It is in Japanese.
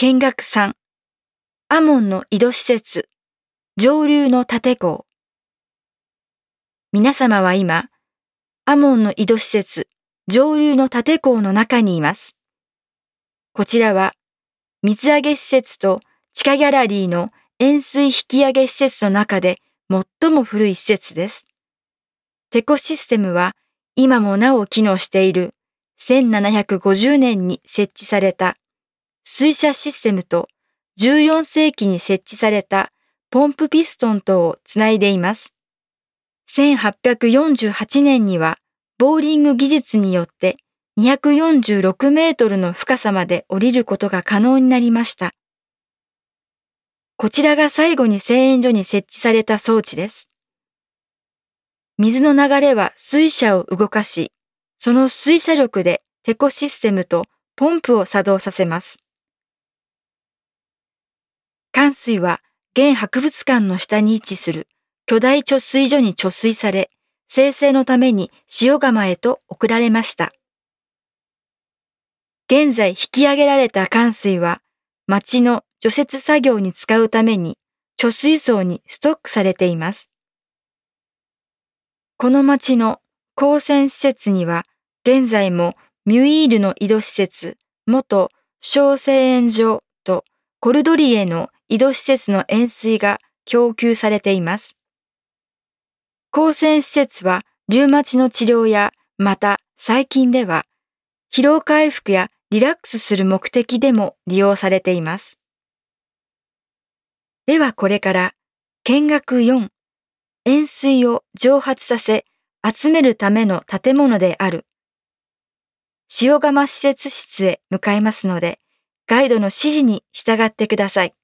見学3、アモンの井戸施設、上流の建港。皆様は今、アモンの井戸施設、上流の建港の中にいます。こちらは、水揚げ施設と地下ギャラリーの塩水引き上げ施設の中で最も古い施設です。テコシステムは今もなお機能している1750年に設置された水車システムと14世紀に設置されたポンプピストンとをつないでいます。1848年にはボーリング技術によって246メートルの深さまで降りることが可能になりました。こちらが最後に製塩所に設置された装置です。水の流れは水車を動かし、その水車力でテコシステムとポンプを作動させます。関水は現博物館の下に位置する巨大貯水所に貯水され、生成のために塩釜へと送られました。現在引き上げられた関水は町の除雪作業に使うために貯水槽にストックされています。この町の光線施設には現在もミュイールの井戸施設、元小製塩場とコルドリエの井戸施設の塩水が供給されています。光線施設はリュウマチの治療やまた最近では疲労回復やリラックスする目的でも利用されています。ではこれから見学4塩水を蒸発させ集めるための建物である塩釜施設室へ向かいますのでガイドの指示に従ってください。